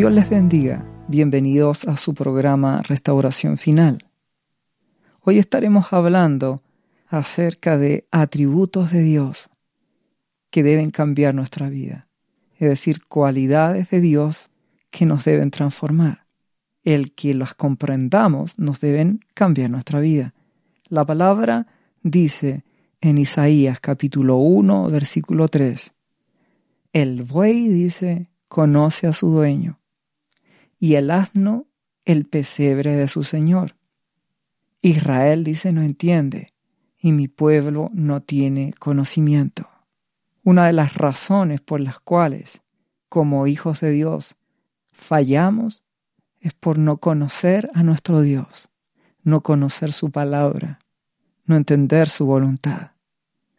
Dios les bendiga. Bienvenidos a su programa Restauración Final. Hoy estaremos hablando acerca de atributos de Dios que deben cambiar nuestra vida, es decir, cualidades de Dios que nos deben transformar. El que las comprendamos nos deben cambiar nuestra vida. La palabra dice en Isaías capítulo 1, versículo 3, el buey dice, conoce a su dueño, y el asno el pesebre de su señor. Israel dice no entiende, y mi pueblo no tiene conocimiento. Una de las razones por las cuales, como hijos de Dios, fallamos es por no conocer a nuestro Dios, no conocer su palabra, no entender su voluntad,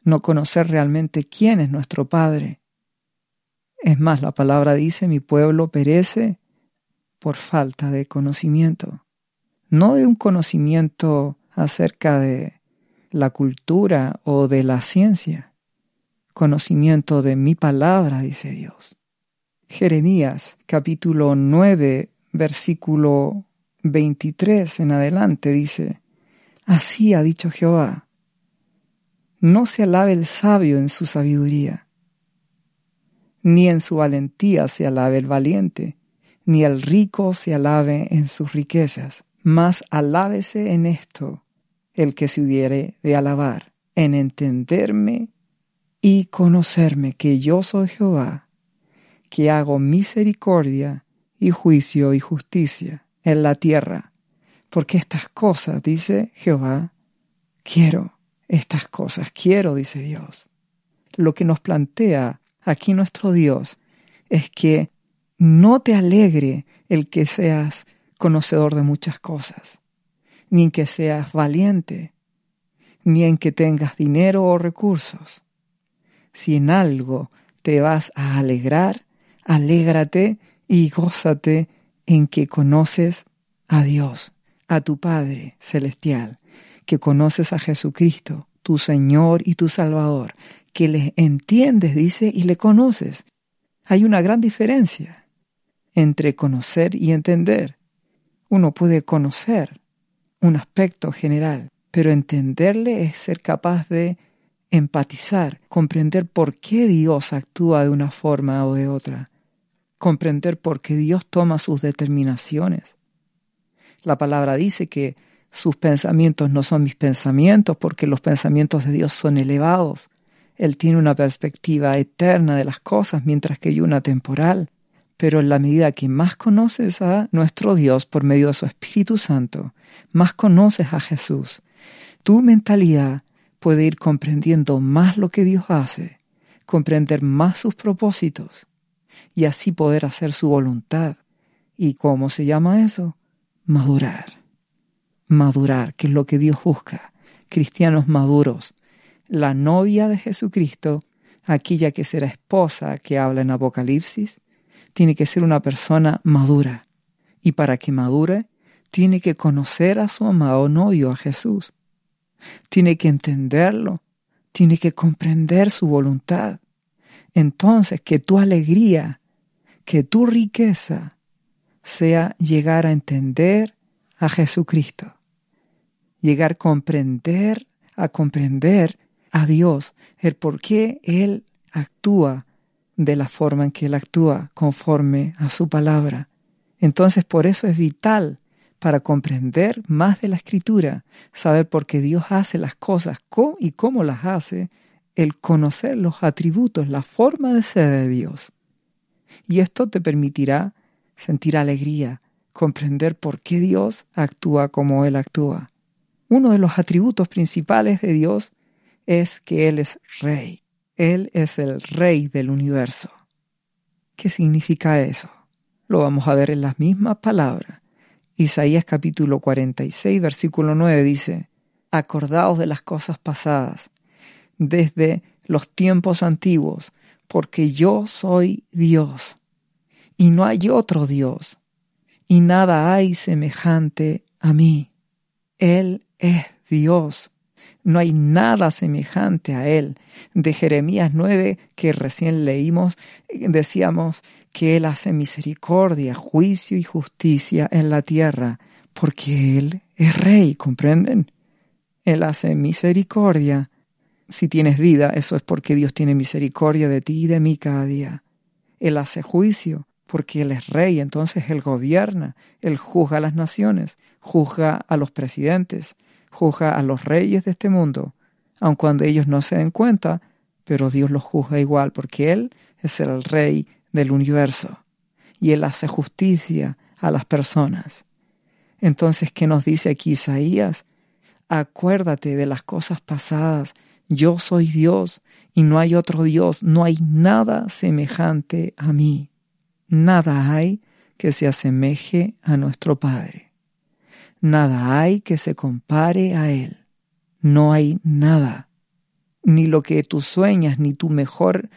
no conocer realmente quién es nuestro Padre. Es más, la palabra dice, mi pueblo perece por falta de conocimiento, no de un conocimiento acerca de la cultura o de la ciencia. Conocimiento de mi palabra, dice Dios. Jeremías capítulo 9, versículo 23 en adelante dice, Así ha dicho Jehová, no se alabe el sabio en su sabiduría, ni en su valentía se alabe el valiente, ni el rico se alabe en sus riquezas, mas alábese en esto el que se hubiere de alabar, en entenderme y conocerme que yo soy Jehová, que hago misericordia y juicio y justicia en la tierra, porque estas cosas, dice Jehová, quiero, estas cosas quiero, dice Dios. Lo que nos plantea aquí nuestro Dios es que no te alegre el que seas conocedor de muchas cosas ni en que seas valiente, ni en que tengas dinero o recursos. Si en algo te vas a alegrar, alégrate y gózate en que conoces a Dios, a tu Padre Celestial, que conoces a Jesucristo, tu Señor y tu Salvador, que le entiendes, dice, y le conoces. Hay una gran diferencia entre conocer y entender. Uno puede conocer, un aspecto general, pero entenderle es ser capaz de empatizar, comprender por qué Dios actúa de una forma o de otra, comprender por qué Dios toma sus determinaciones. La palabra dice que sus pensamientos no son mis pensamientos porque los pensamientos de Dios son elevados. Él tiene una perspectiva eterna de las cosas mientras que yo una temporal. Pero en la medida que más conoces a nuestro Dios por medio de su Espíritu Santo, más conoces a Jesús, tu mentalidad puede ir comprendiendo más lo que Dios hace, comprender más sus propósitos y así poder hacer su voluntad. ¿Y cómo se llama eso? Madurar. Madurar, que es lo que Dios busca. Cristianos maduros. La novia de Jesucristo, aquella que será esposa que habla en Apocalipsis, tiene que ser una persona madura. Y para que madure, tiene que conocer a su amado novio, a Jesús. Tiene que entenderlo, tiene que comprender su voluntad. Entonces, que tu alegría, que tu riqueza sea llegar a entender a Jesucristo. Llegar a comprender, a comprender a Dios, el por qué Él actúa de la forma en que Él actúa conforme a su palabra. Entonces por eso es vital para comprender más de la escritura, saber por qué Dios hace las cosas y cómo las hace, el conocer los atributos, la forma de ser de Dios. Y esto te permitirá sentir alegría, comprender por qué Dios actúa como Él actúa. Uno de los atributos principales de Dios es que Él es rey. Él es el rey del universo. ¿Qué significa eso? Lo vamos a ver en las mismas palabras. Isaías capítulo 46, versículo 9 dice, Acordaos de las cosas pasadas, desde los tiempos antiguos, porque yo soy Dios, y no hay otro Dios, y nada hay semejante a mí. Él es Dios, No hay nada semejante a Él. De Jeremías 9, que recién leímos, decíamos que Él hace misericordia, juicio y justicia en la tierra, porque Él es rey, ¿comprenden? Él hace misericordia. Si tienes vida, eso es porque Dios tiene misericordia de ti y de mí cada día. Él hace juicio, porque Él es rey, entonces Él gobierna, Él juzga a las naciones, juzga a los presidentes, juzga a los reyes de este mundo, aun cuando ellos no se den cuenta, pero Dios los juzga igual, porque Él es el rey del universo, y Él hace justicia a las personas. Entonces, ¿qué nos dice aquí Isaías? Acuérdate de las cosas pasadas, yo soy Dios y no hay otro Dios, no hay nada semejante a mí, nada hay que se asemeje a nuestro Padre. Nada hay que se compare a Él. No hay nada. Ni lo que tú sueñas, ni tu mejor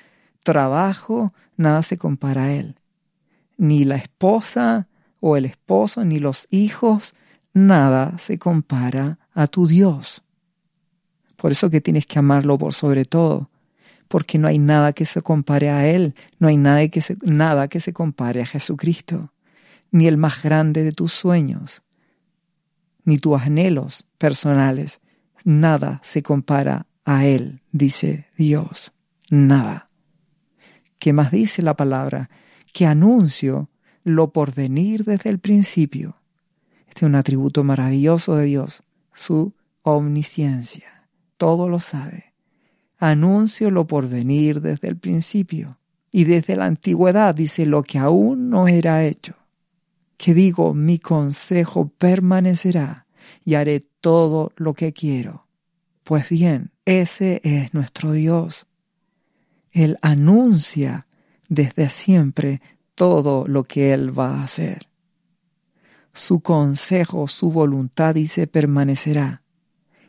trabajo, nada se compara a Él. Ni la esposa o el esposo, ni los hijos, nada se compara a tu Dios. Por eso que tienes que amarlo por sobre todo, porque no hay nada que se compare a Él, no hay nada que se, nada que se compare a Jesucristo, ni el más grande de tus sueños, ni tus anhelos personales. Nada se compara a Él, dice Dios. Nada. ¿Qué más dice la palabra? Que anuncio lo por venir desde el principio. Este es un atributo maravilloso de Dios, su omnisciencia. Todo lo sabe. Anuncio lo por venir desde el principio. Y desde la antigüedad dice lo que aún no era hecho que digo, mi consejo permanecerá y haré todo lo que quiero. Pues bien, ese es nuestro Dios. Él anuncia desde siempre todo lo que Él va a hacer. Su consejo, su voluntad dice permanecerá.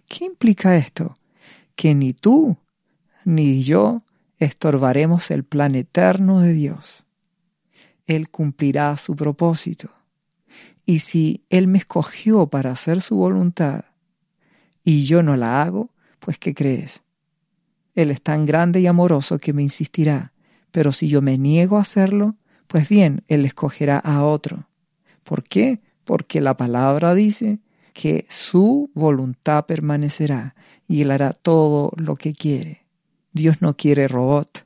¿Qué implica esto? Que ni tú ni yo estorbaremos el plan eterno de Dios. Él cumplirá su propósito. Y si Él me escogió para hacer su voluntad y yo no la hago, pues ¿qué crees? Él es tan grande y amoroso que me insistirá, pero si yo me niego a hacerlo, pues bien, Él escogerá a otro. ¿Por qué? Porque la palabra dice que su voluntad permanecerá y Él hará todo lo que quiere. Dios no quiere robot,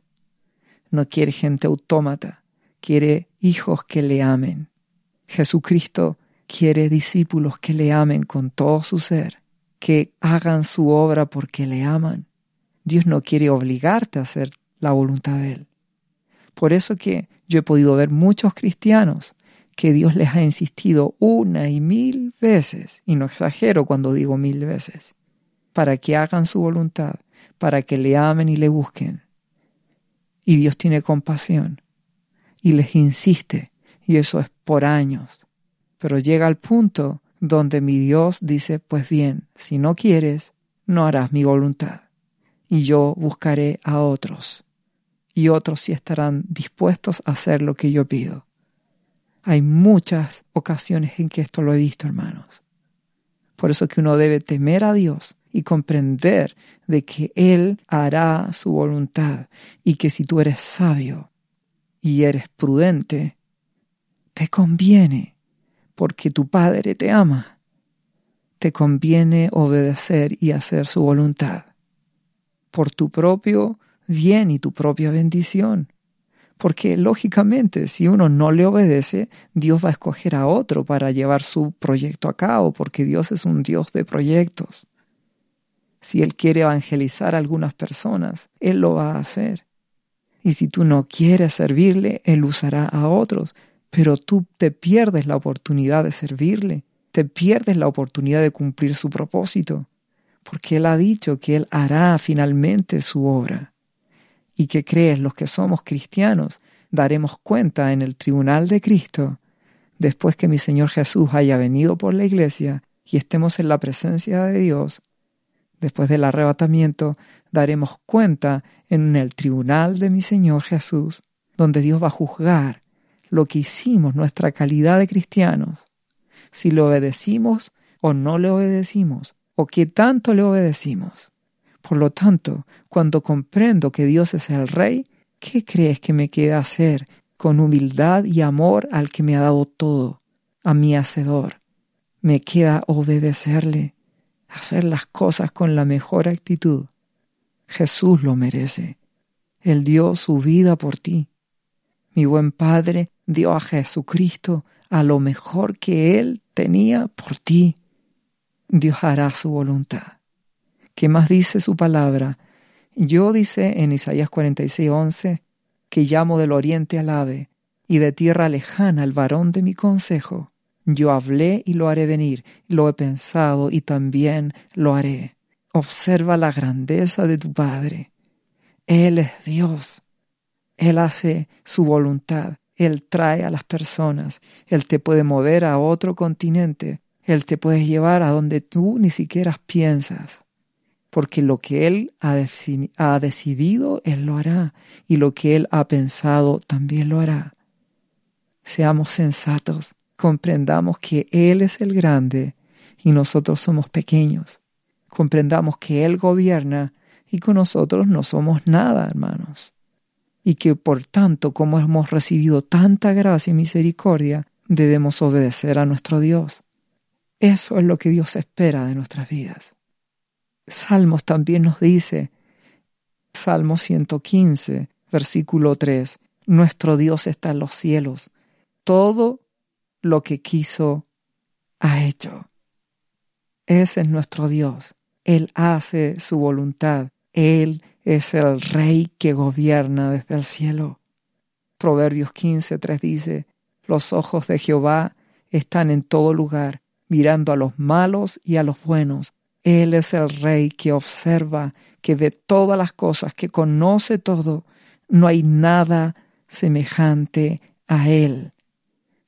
no quiere gente autómata, quiere hijos que le amen. Jesucristo quiere discípulos que le amen con todo su ser, que hagan su obra porque le aman. Dios no quiere obligarte a hacer la voluntad de Él. Por eso que yo he podido ver muchos cristianos que Dios les ha insistido una y mil veces, y no exagero cuando digo mil veces, para que hagan su voluntad, para que le amen y le busquen. Y Dios tiene compasión y les insiste, y eso es por años. Pero llega al punto donde mi Dios dice, pues bien, si no quieres, no harás mi voluntad, y yo buscaré a otros, y otros sí estarán dispuestos a hacer lo que yo pido. Hay muchas ocasiones en que esto lo he visto, hermanos. Por eso que uno debe temer a Dios y comprender de que Él hará su voluntad y que si tú eres sabio, y eres prudente, te conviene, porque tu Padre te ama. Te conviene obedecer y hacer su voluntad, por tu propio bien y tu propia bendición. Porque lógicamente si uno no le obedece, Dios va a escoger a otro para llevar su proyecto a cabo, porque Dios es un Dios de proyectos. Si Él quiere evangelizar a algunas personas, Él lo va a hacer. Y si tú no quieres servirle, Él usará a otros, pero tú te pierdes la oportunidad de servirle, te pierdes la oportunidad de cumplir su propósito, porque Él ha dicho que Él hará finalmente su obra. ¿Y que crees los que somos cristianos? Daremos cuenta en el tribunal de Cristo, después que mi Señor Jesús haya venido por la iglesia y estemos en la presencia de Dios, después del arrebatamiento, daremos cuenta en el tribunal de mi Señor Jesús, donde Dios va a juzgar lo que hicimos, nuestra calidad de cristianos, si le obedecimos o no le obedecimos, o qué tanto le obedecimos. Por lo tanto, cuando comprendo que Dios es el Rey, ¿qué crees que me queda hacer con humildad y amor al que me ha dado todo, a mi Hacedor? Me queda obedecerle, hacer las cosas con la mejor actitud. Jesús lo merece. Él dio su vida por ti. Mi buen Padre dio a Jesucristo a lo mejor que Él tenía por ti. Dios hará su voluntad. ¿Qué más dice su palabra? Yo dice en Isaías 46, 11, que llamo del oriente al ave y de tierra lejana al varón de mi consejo. Yo hablé y lo haré venir, lo he pensado y también lo haré. Observa la grandeza de tu Padre. Él es Dios. Él hace su voluntad. Él trae a las personas. Él te puede mover a otro continente. Él te puede llevar a donde tú ni siquiera piensas. Porque lo que Él ha, ha decidido, Él lo hará. Y lo que Él ha pensado, también lo hará. Seamos sensatos. Comprendamos que Él es el grande y nosotros somos pequeños. Comprendamos que Él gobierna y con nosotros no somos nada, hermanos. Y que por tanto, como hemos recibido tanta gracia y misericordia, debemos obedecer a nuestro Dios. Eso es lo que Dios espera de nuestras vidas. Salmos también nos dice, Salmo 115, versículo 3, Nuestro Dios está en los cielos. Todo lo que quiso ha hecho. Ese es nuestro Dios. Él hace su voluntad. Él es el rey que gobierna desde el cielo. Proverbios 15.3 dice, los ojos de Jehová están en todo lugar, mirando a los malos y a los buenos. Él es el rey que observa, que ve todas las cosas, que conoce todo. No hay nada semejante a Él.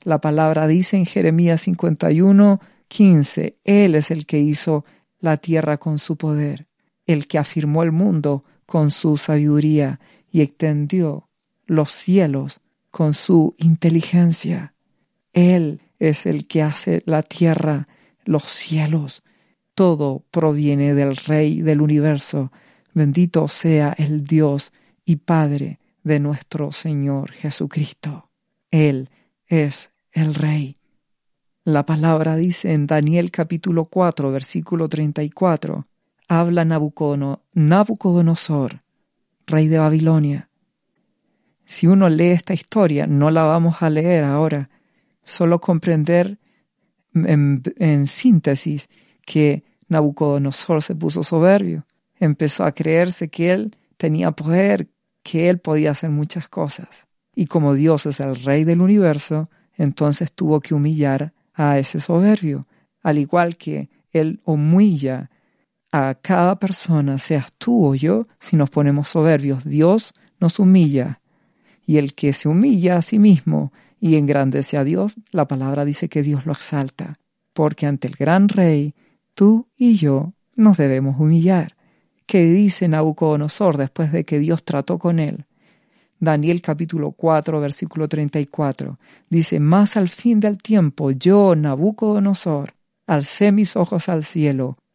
La palabra dice en Jeremías 51, 15, Él es el que hizo la tierra con su poder el que afirmó el mundo con su sabiduría y extendió los cielos con su inteligencia. Él es el que hace la tierra, los cielos. Todo proviene del Rey del universo. Bendito sea el Dios y Padre de nuestro Señor Jesucristo. Él es el Rey. La palabra dice en Daniel capítulo 4, versículo 34, habla Nabucodonosor, rey de Babilonia. Si uno lee esta historia, no la vamos a leer ahora, solo comprender en, en síntesis que Nabucodonosor se puso soberbio, empezó a creerse que él tenía poder, que él podía hacer muchas cosas. Y como Dios es el rey del universo, entonces tuvo que humillar a ese soberbio, al igual que él humilla a cada persona, seas tú o yo, si nos ponemos soberbios. Dios nos humilla. Y el que se humilla a sí mismo y engrandece a Dios, la palabra dice que Dios lo exalta. Porque ante el gran rey, tú y yo nos debemos humillar. ¿Qué dice Nabucodonosor después de que Dios trató con él? Daniel capítulo 4, versículo 34. Dice, más al fin del tiempo, yo, Nabucodonosor, alcé mis ojos al cielo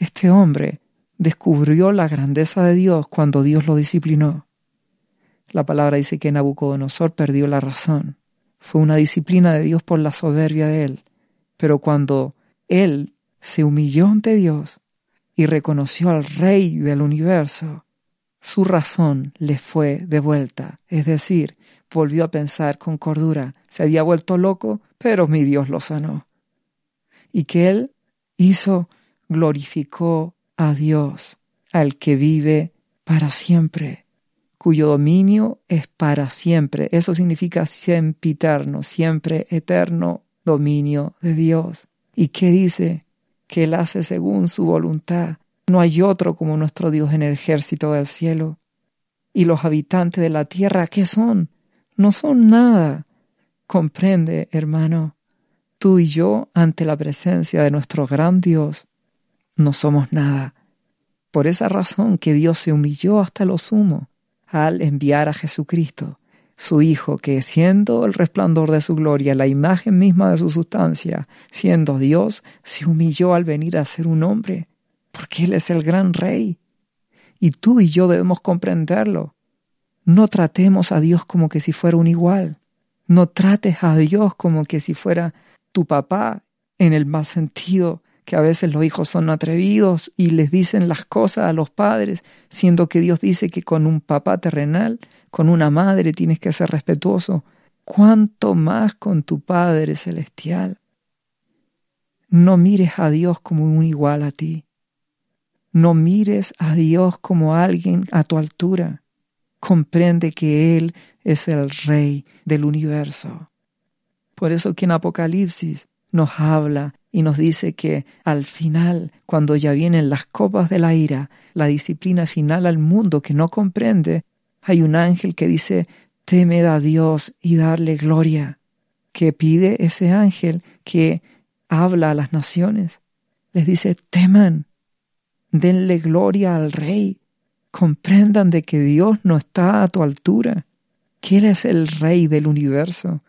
Este hombre descubrió la grandeza de Dios cuando Dios lo disciplinó. La palabra dice que Nabucodonosor perdió la razón. Fue una disciplina de Dios por la soberbia de él. Pero cuando él se humilló ante Dios y reconoció al Rey del universo, su razón le fue devuelta. Es decir, volvió a pensar con cordura. Se había vuelto loco, pero mi Dios lo sanó. Y que él hizo glorificó a Dios, al que vive para siempre, cuyo dominio es para siempre. Eso significa sempiterno, siempre eterno dominio de Dios. ¿Y qué dice? que Él hace según su voluntad. No hay otro como nuestro Dios en el ejército del cielo. Y los habitantes de la tierra, ¿qué son? No son nada. Comprende, hermano, tú y yo ante la presencia de nuestro gran Dios no somos nada. Por esa razón que Dios se humilló hasta lo sumo al enviar a Jesucristo, su Hijo, que siendo el resplandor de su gloria, la imagen misma de su sustancia, siendo Dios, se humilló al venir a ser un hombre, porque Él es el gran Rey. Y tú y yo debemos comprenderlo. No tratemos a Dios como que si fuera un igual. No trates a Dios como que si fuera tu papá en el mal sentido, que a veces los hijos son atrevidos y les dicen las cosas a los padres, siendo que Dios dice que con un papá terrenal, con una madre tienes que ser respetuoso. ¿Cuánto más con tu Padre celestial? No mires a Dios como un igual a ti. No mires a Dios como alguien a tu altura. Comprende que Él es el Rey del universo. Por eso que en Apocalipsis nos habla y nos dice que al final, cuando ya vienen las copas de la ira, la disciplina final al mundo que no comprende, hay un ángel que dice, temed a Dios y darle gloria. que pide ese ángel que habla a las naciones? Les dice, teman, denle gloria al Rey, comprendan de que Dios no está a tu altura, que Él es el Rey del universo,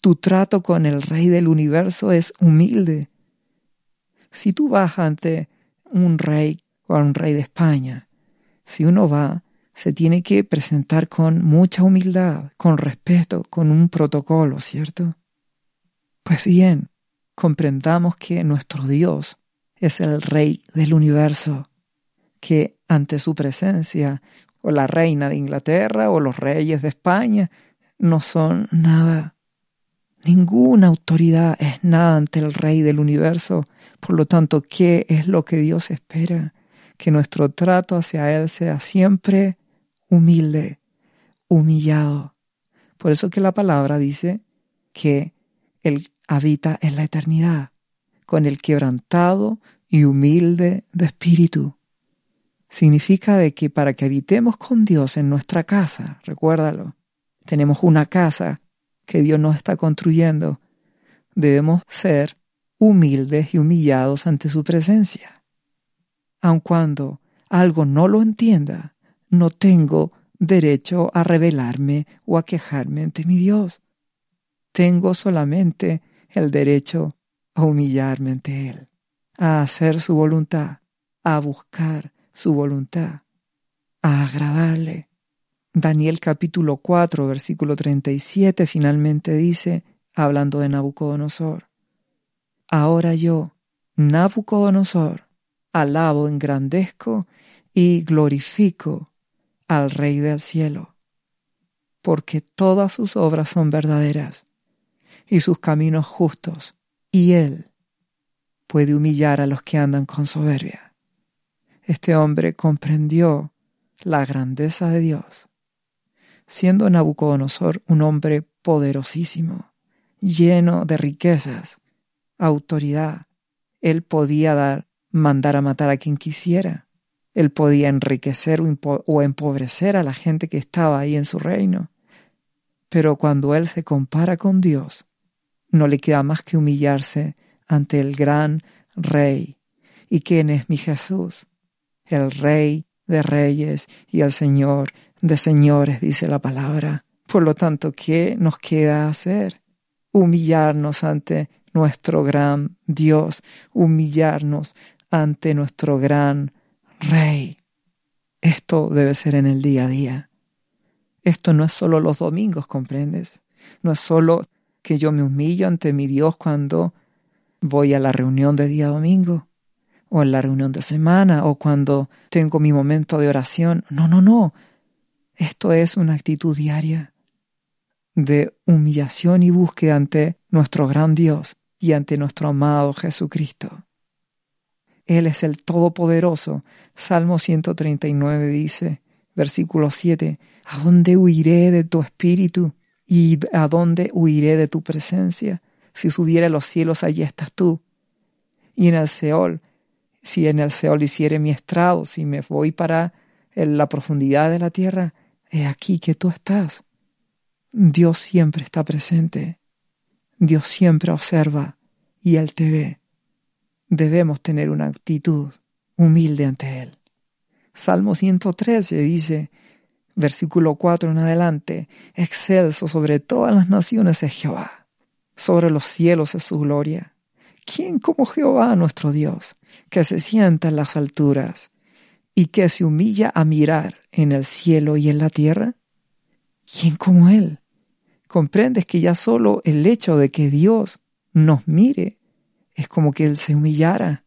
tu trato con el Rey del universo es humilde. Si tú vas ante un rey o a un rey de España, si uno va, se tiene que presentar con mucha humildad, con respeto, con un protocolo, ¿cierto? Pues bien, comprendamos que nuestro Dios es el Rey del universo, que ante su presencia, o la reina de Inglaterra o los reyes de España, no son nada. Ninguna autoridad es nada ante el Rey del universo. Por lo tanto, ¿qué es lo que Dios espera? Que nuestro trato hacia Él sea siempre humilde, humillado. Por eso que la palabra dice que Él habita en la eternidad, con el quebrantado y humilde de espíritu. Significa de que para que habitemos con Dios en nuestra casa, recuérdalo, tenemos una casa que Dios nos está construyendo, debemos ser humildes y humillados ante su presencia. Aun cuando algo no lo entienda, no tengo derecho a rebelarme o a quejarme ante mi Dios. Tengo solamente el derecho a humillarme ante Él, a hacer su voluntad, a buscar su voluntad, a agradarle. Daniel capítulo 4, versículo 37 finalmente dice, hablando de Nabucodonosor, Ahora yo, Nabucodonosor, alabo, engrandezco y glorifico al Rey del cielo, porque todas sus obras son verdaderas y sus caminos justos, y él puede humillar a los que andan con soberbia. Este hombre comprendió la grandeza de Dios siendo Nabucodonosor un hombre poderosísimo, lleno de riquezas, autoridad. Él podía dar, mandar a matar a quien quisiera. Él podía enriquecer o empobrecer a la gente que estaba ahí en su reino. Pero cuando él se compara con Dios, no le queda más que humillarse ante el gran Rey. ¿Y quién es mi Jesús? El Rey de Reyes y el Señor de señores, dice la palabra. Por lo tanto, ¿qué nos queda hacer? Humillarnos ante nuestro gran Dios, humillarnos ante nuestro gran Rey. Esto debe ser en el día a día. Esto no es solo los domingos, ¿comprendes? No es solo que yo me humillo ante mi Dios cuando voy a la reunión de día domingo, o en la reunión de semana, o cuando tengo mi momento de oración. No, no, no. Esto es una actitud diaria de humillación y búsqueda ante nuestro gran Dios y ante nuestro amado Jesucristo. Él es el Todopoderoso. Salmo 139 dice, versículo 7, ¿A dónde huiré de tu espíritu? ¿Y a dónde huiré de tu presencia? Si subiera a los cielos, allí estás tú. Y en el Seol, si en el Seol hiciere mi estrado, si me voy para la profundidad de la tierra, aquí que tú estás. Dios siempre está presente. Dios siempre observa y Él te ve. Debemos tener una actitud humilde ante Él. Salmo 113 dice, versículo 4 en adelante, excelso sobre todas las naciones es Jehová, sobre los cielos es su gloria. ¿Quién como Jehová nuestro Dios, que se sienta en las alturas y que se humilla a mirar en el cielo y en la tierra? ¿Quién como Él? Comprendes que ya solo el hecho de que Dios nos mire es como que Él se humillara,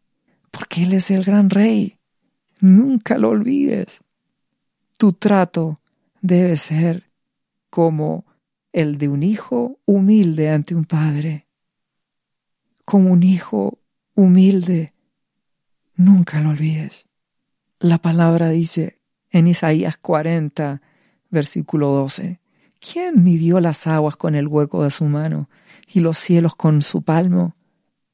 porque Él es el gran rey. Nunca lo olvides. Tu trato debe ser como el de un hijo humilde ante un padre. Como un hijo humilde. Nunca lo olvides. La palabra dice en Isaías 40, versículo 12, ¿quién midió las aguas con el hueco de su mano y los cielos con su palmo?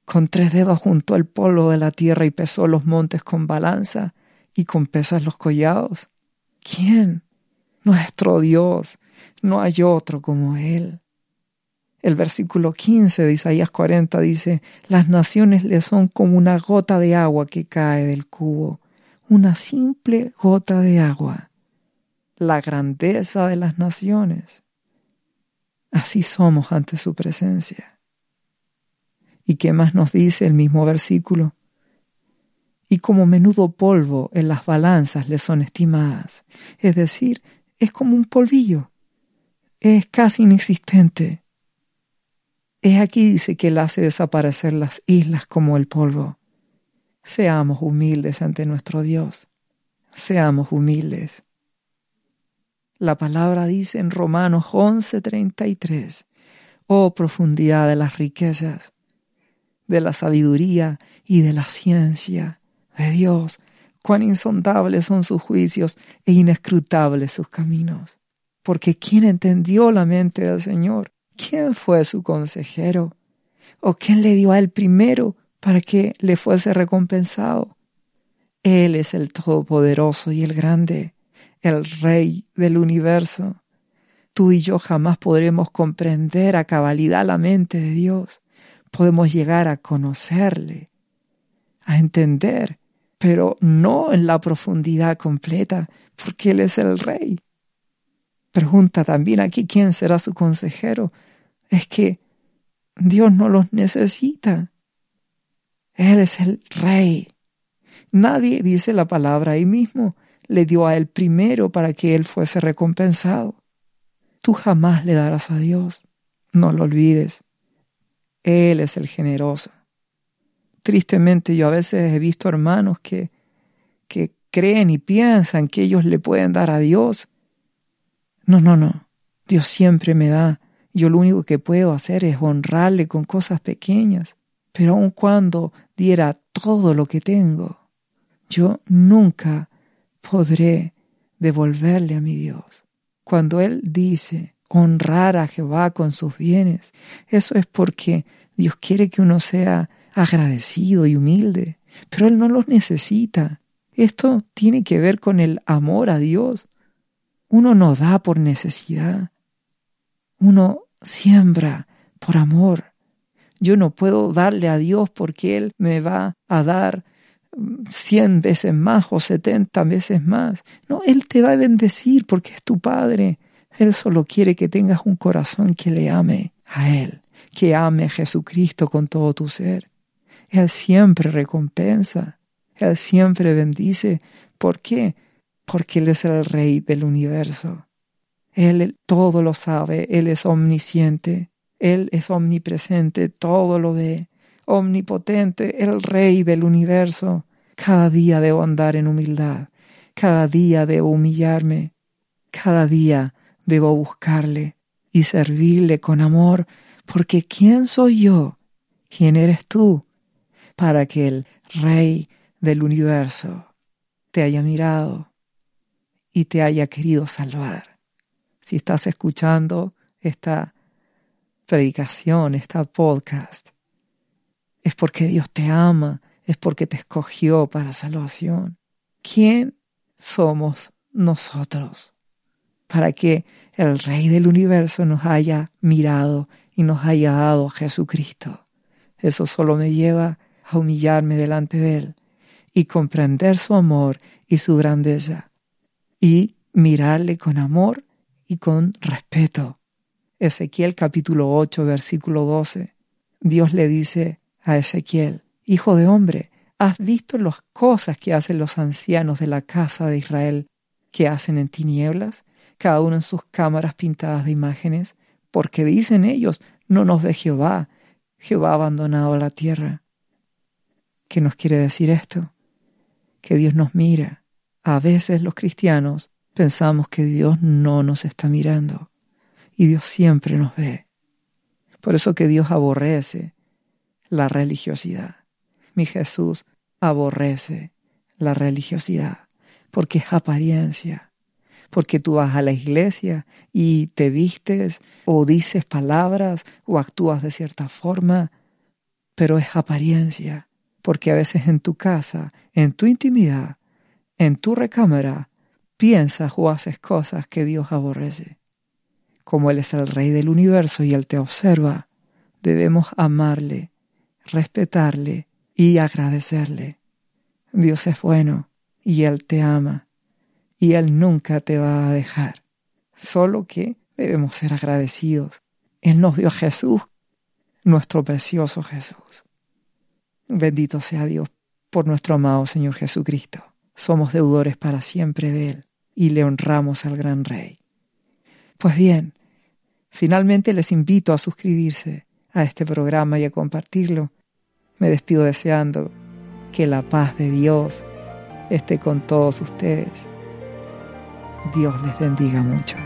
Con tres dedos juntó el polvo de la tierra y pesó los montes con balanza y con pesas los collados. ¿Quién? Nuestro Dios. No hay otro como Él. El versículo 15 de Isaías 40 dice, las naciones le son como una gota de agua que cae del cubo una simple gota de agua, la grandeza de las naciones. Así somos ante su presencia. ¿Y qué más nos dice el mismo versículo? Y como menudo polvo en las balanzas le son estimadas, es decir, es como un polvillo, es casi inexistente. Es aquí dice que él hace desaparecer las islas como el polvo. Seamos humildes ante nuestro Dios. Seamos humildes. La palabra dice en Romanos 11:33, oh profundidad de las riquezas, de la sabiduría y de la ciencia de Dios, cuán insondables son sus juicios e inescrutables sus caminos. Porque ¿quién entendió la mente del Señor? ¿Quién fue su consejero? ¿O quién le dio a él primero para que le fuese recompensado. Él es el Todopoderoso y el Grande, el Rey del universo. Tú y yo jamás podremos comprender a cabalidad la mente de Dios. Podemos llegar a conocerle, a entender, pero no en la profundidad completa, porque Él es el Rey. Pregunta también aquí quién será su consejero. Es que Dios no los necesita. Él es el rey. Nadie dice la palabra ahí mismo. Le dio a él primero para que él fuese recompensado. Tú jamás le darás a Dios. No lo olvides. Él es el generoso. Tristemente yo a veces he visto hermanos que, que creen y piensan que ellos le pueden dar a Dios. No, no, no. Dios siempre me da. Yo lo único que puedo hacer es honrarle con cosas pequeñas. Pero aun cuando diera todo lo que tengo, yo nunca podré devolverle a mi Dios. Cuando Él dice honrar a Jehová con sus bienes, eso es porque Dios quiere que uno sea agradecido y humilde, pero Él no los necesita. Esto tiene que ver con el amor a Dios. Uno no da por necesidad, uno siembra por amor. Yo no puedo darle a Dios porque Él me va a dar mm, cien veces más o setenta veces más. No, Él te va a bendecir porque es tu Padre. Él solo quiere que tengas un corazón que le ame a Él, que ame a Jesucristo con todo tu ser. Él siempre recompensa, Él siempre bendice. ¿Por qué? Porque Él es el Rey del universo. Él todo lo sabe, Él es omnisciente. Él es omnipresente, todo lo ve, omnipotente, el Rey del universo. Cada día debo andar en humildad, cada día debo humillarme, cada día debo buscarle y servirle con amor, porque ¿quién soy yo? ¿Quién eres tú? Para que el Rey del universo te haya mirado y te haya querido salvar. Si estás escuchando esta predicación, esta podcast, es porque Dios te ama es porque te escogió para salvación. ¿Quién somos nosotros? Para que el Rey del universo nos haya mirado y nos haya dado a Jesucristo. Eso solo me lleva a humillarme delante de Él y comprender su amor y su grandeza y mirarle con amor y con respeto. Ezequiel capítulo 8 versículo 12. Dios le dice a Ezequiel, Hijo de hombre, ¿has visto las cosas que hacen los ancianos de la casa de Israel, que hacen en tinieblas, cada uno en sus cámaras pintadas de imágenes? Porque dicen ellos, no nos ve Jehová, Jehová ha abandonado la tierra. ¿Qué nos quiere decir esto? Que Dios nos mira. A veces los cristianos pensamos que Dios no nos está mirando y Dios siempre nos ve. Por eso que Dios aborrece la religiosidad. Mi Jesús aborrece la religiosidad porque es apariencia, porque tú vas a la iglesia y te vistes o dices palabras o actúas de cierta forma, pero es apariencia, porque a veces en tu casa, en tu intimidad, en tu recámara, piensas o haces cosas que Dios aborrece. Como Él es el Rey del universo y Él te observa, debemos amarle, respetarle y agradecerle. Dios es bueno y Él te ama y Él nunca te va a dejar. Solo que debemos ser agradecidos. Él nos dio a Jesús, nuestro precioso Jesús. Bendito sea Dios por nuestro amado Señor Jesucristo. Somos deudores para siempre de Él y le honramos al gran Rey. Pues bien, finalmente les invito a suscribirse a este programa y a compartirlo. Me despido deseando que la paz de Dios esté con todos ustedes. Dios les bendiga mucho.